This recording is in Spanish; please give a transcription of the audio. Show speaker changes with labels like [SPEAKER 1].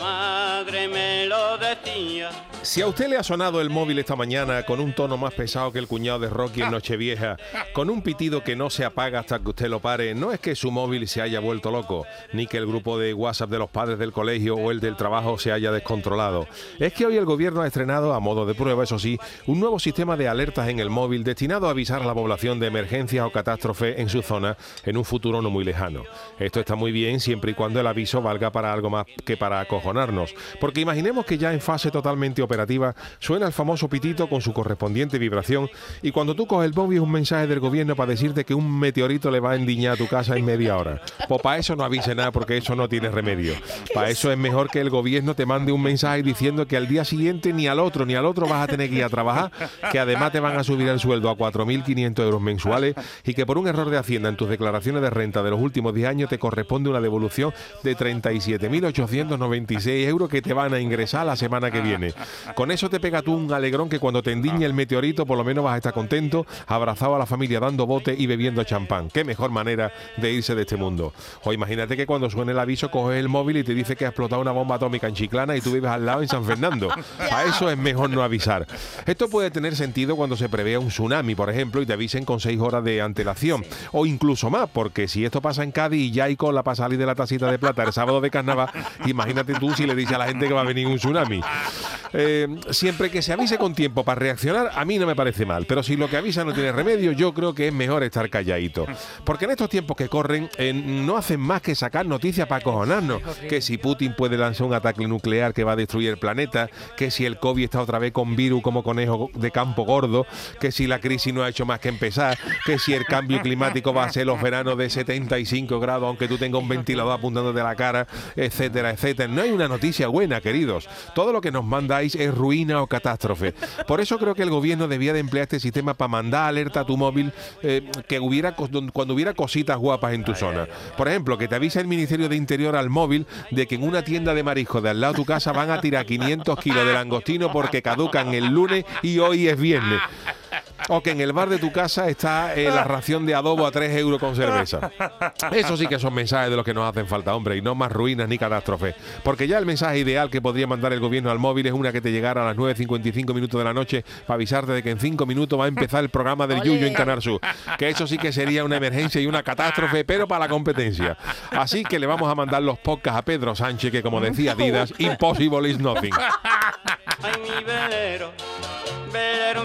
[SPEAKER 1] madre me lo decía.
[SPEAKER 2] Si a usted le ha sonado el móvil esta mañana con un tono más pesado que el cuñado de Rocky en Nochevieja, con un pitido que no se apaga hasta que usted lo pare, no es que su móvil se haya vuelto loco, ni que el grupo de WhatsApp de los padres del colegio o el del trabajo se haya descontrolado. Es que hoy el gobierno ha estrenado, a modo de prueba, eso sí, un nuevo sistema de alertas en el móvil destinado a avisar a la población de emergencias o catástrofe en su zona en un futuro no muy lejano. Esto está muy bien siempre y cuando el aviso valga para algo más que para porque imaginemos que ya en fase totalmente operativa suena el famoso pitito con su correspondiente vibración y cuando tú coges el móvil es un mensaje del gobierno para decirte que un meteorito le va a endiñar a tu casa en media hora. Pues para eso no avise nada porque eso no tiene remedio. Para eso es mejor que el gobierno te mande un mensaje diciendo que al día siguiente ni al otro ni al otro vas a tener que ir a trabajar, que además te van a subir el sueldo a 4.500 euros mensuales y que por un error de Hacienda en tus declaraciones de renta de los últimos 10 años te corresponde una devolución de 37.896 euros que te van a ingresar la semana que viene. Con eso te pega tú un alegrón que cuando te endiñe el meteorito por lo menos vas a estar contento, abrazado a la familia dando bote y bebiendo champán. Qué mejor manera de irse de este mundo. O imagínate que cuando suene el aviso coges el móvil y te dice que ha explotado una bomba atómica en Chiclana y tú vives al lado en San Fernando. A eso es mejor no avisar. Esto puede tener sentido cuando se prevea un tsunami, por ejemplo, y te avisen con seis horas de antelación. O incluso más, porque si esto pasa en Cádiz y Yaico la pasa a salir de la tacita de plata el sábado de carnaval, imagínate tú si le dices a la gente que va a venir un tsunami. Eh, siempre que se avise con tiempo para reaccionar, a mí no me parece mal. Pero si lo que avisa no tiene remedio, yo creo que es mejor estar calladito. Porque en estos tiempos que corren, eh, no hacen más que sacar noticias para acojonarnos. Que si Putin puede lanzar un ataque nuclear que va a destruir el planeta, que si el COVID está otra vez con virus como conejo de campo gordo, que si la crisis no ha hecho más que empezar, que si el cambio climático va a ser los veranos de 75 grados, aunque tú tengas un ventilador apuntando de la cara, etcétera, etcétera. No hay una noticia buena, queridos. Todo lo que nos mandáis es ruina o catástrofe. Por eso creo que el gobierno debía de emplear este sistema para mandar alerta a tu móvil eh, que hubiera cuando hubiera cositas guapas en tu zona. Por ejemplo, que te avisa el Ministerio de Interior al móvil de que en una tienda de marisco de al lado de tu casa van a tirar 500 kilos de langostino porque caducan el lunes y hoy es viernes. O que en el bar de tu casa está eh, la ración de adobo a 3 euros con cerveza. Eso sí que son mensajes de los que nos hacen falta, hombre, y no más ruinas ni catástrofes. Porque ya el mensaje ideal que podría mandar el gobierno al móvil es una que te llegara a las 9.55 minutos de la noche para avisarte de que en 5 minutos va a empezar el programa del Yuyo en Canal Sur. Que eso sí que sería una emergencia y una catástrofe, pero para la competencia. Así que le vamos a mandar los podcasts a Pedro Sánchez, que como decía Didas, impossible is nothing.
[SPEAKER 1] Ay, mi velero, velero